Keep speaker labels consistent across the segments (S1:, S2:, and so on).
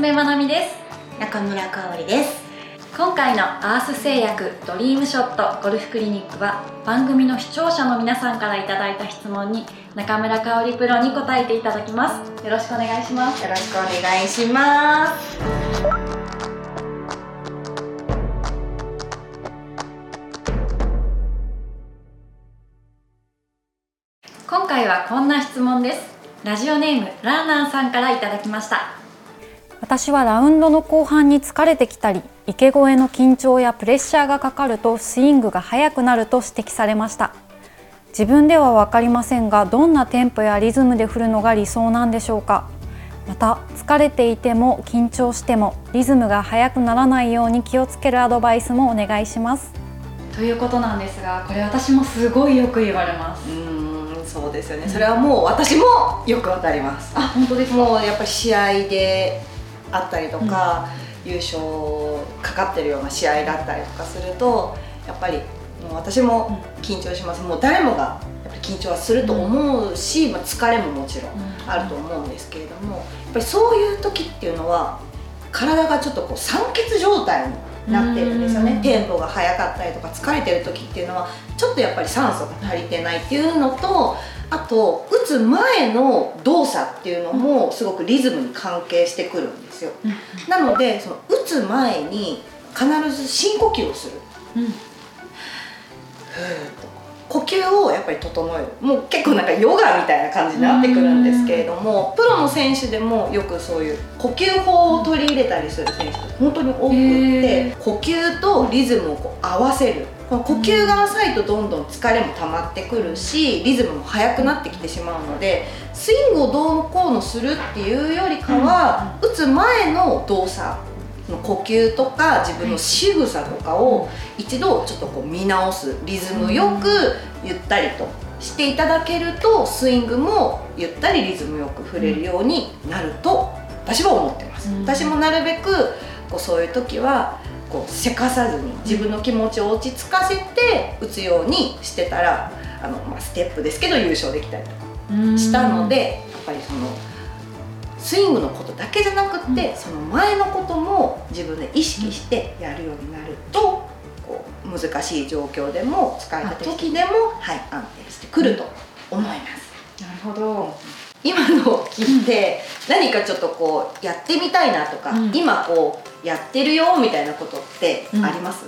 S1: 娘まなみです。
S2: 中村香織です。
S1: 今回のアース製薬ドリームショットゴルフクリニックは番組の視聴者の皆さんからいただいた質問に中村香織プロに答えていただきます。よろしくお願いします。
S2: よろしくお願いします。
S1: 今回はこんな質問です。ラジオネームラーナンさんからいただきました
S3: 私はラウンドの後半に疲れてきたり池越えの緊張やプレッシャーがかかるとスイングが速くなると指摘されました。自分では分かりませんがどんなテンポやリズムで振るのが理想なんでしょうか。また疲れていても緊張してもリズムが速くならないように気をつけるアドバイスもお願いします。
S1: ということなんですがこれ私もすごいよく言われます。
S2: うんそうですよね。それはもう私もよくわかります。
S1: あ本当ですか？
S2: もうやっぱり試合であったりとか、優勝かかってるような試合だったりとかするとやっぱりもう私も緊張します。もう誰もがやっぱり緊張はすると思うし、まあ、疲れももちろんあると思うんですけれどもやっぱりそういう時っていうのは体がちょっとこう酸欠状態になってるんですよね、
S1: うん。
S2: テンポが速かったりとか疲れてる時っていうのはちょっとやっぱり酸素が足りてないっていうのとあと打つ前の動作っていうのもすごくリズムに関係してくるんですよ。
S1: うん。
S2: なのでその打つ前に必ず深呼吸をする。
S1: うん。うん
S2: 呼吸をやっぱり整える。もう結構なんかヨガみたいな感じになってくるんですけれどもプロの選手でもよくそういう呼吸法を取り入れたりする選手って本当に多くって
S1: へ
S2: 呼吸とリズムをこう合わせる。呼吸が浅いとどんどん疲れも溜まってくるしリズムも速くなってきてしまうのでスイングをどうのこうのするっていうよりかは、打つ前の動作その呼吸とか自分の仕草とかを一度ちょっとこう見直すリズムよくゆったりとしていただけるとスイングもゆったりリズムよく振れるようになると私は思ってます、
S1: うん。
S2: 私もなるべくこうそういう時はこうせかさずに自分の気持ちを落ち着かせて打つようにしてたらあの、まあ、ステップですけど優勝できたりとか
S1: うん
S2: したのでやっぱりそのスイングのことだけじゃなくって、
S1: うん
S2: その前のことも自分で意識してやるようになるとこう難しい状況でも使えた時でも、はい、安定してくると思います。
S1: なるほど。
S2: 今のを聞いて、何かちょっとこうやってみたいなとか、
S1: うん。
S2: 今こうやってるよみたいなことってあります、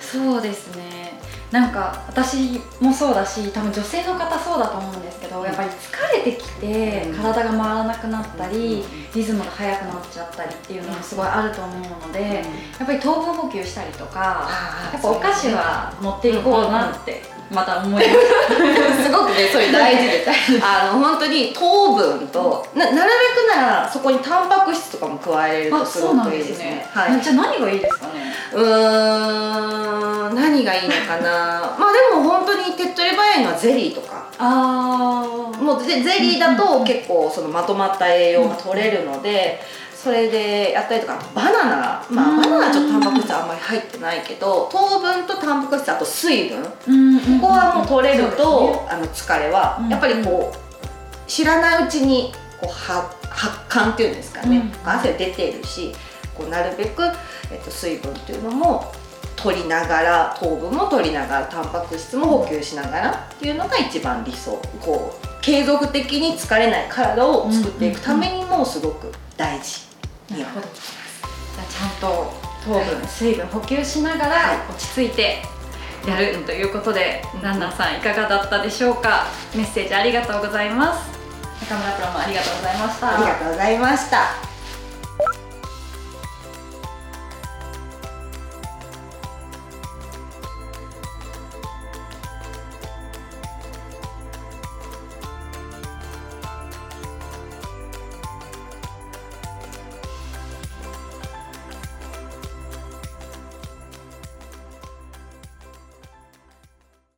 S1: そうですねなんか私もそうだし多分女性の方そうだと思うんですけど、
S2: うん。
S1: やっぱり疲れてきて
S2: うん。
S1: 体が回らなくなったり、
S2: うん。
S1: リズムが速くなっちゃったりっていうのもすごいあると思うので、
S2: うん。
S1: やっぱり糖分補給したりとかやっぱお菓子は持っていこうなってまた思い
S2: す。ごくねそれ大事です あの本当に糖分とななるべくならそこにタンパク質とかも加えれる
S1: た
S2: とすごくいいですね。はい。
S1: じゃあ何がいいですかね？
S2: うーん何がいいのかな。まあでも本当に手っ取り早いのはゼリーとか。
S1: あー。
S2: もうゼゼリーだと結構そのまとまった栄養が取れるのでそれでやったりとかバナナ。まあ
S1: うん。
S2: バナナはちょっとタンパク質あんまり入ってないけど糖分とタンパク質あと水分。
S1: うん
S2: ここはもう取れると、あの疲れは、
S1: うん
S2: やっぱりこう知らないうちにこうは発汗っていうんですかね、
S1: うん。
S2: 汗出てるしこうなるべく、えっと、水分っていうのも取りながら糖分も取りながらタンパク質も補給しながらっていうのが一番理想。こう継続的に疲れない体を作っていくためにもすごく大事には
S1: なる。ほどじゃあちゃんと糖分、水分補給しながら落ち着いてやるということで、ランナーさんいかがだったでしょうか？メッセージありがとうございます。中村プロもありがとうございました。
S2: ありがとうございました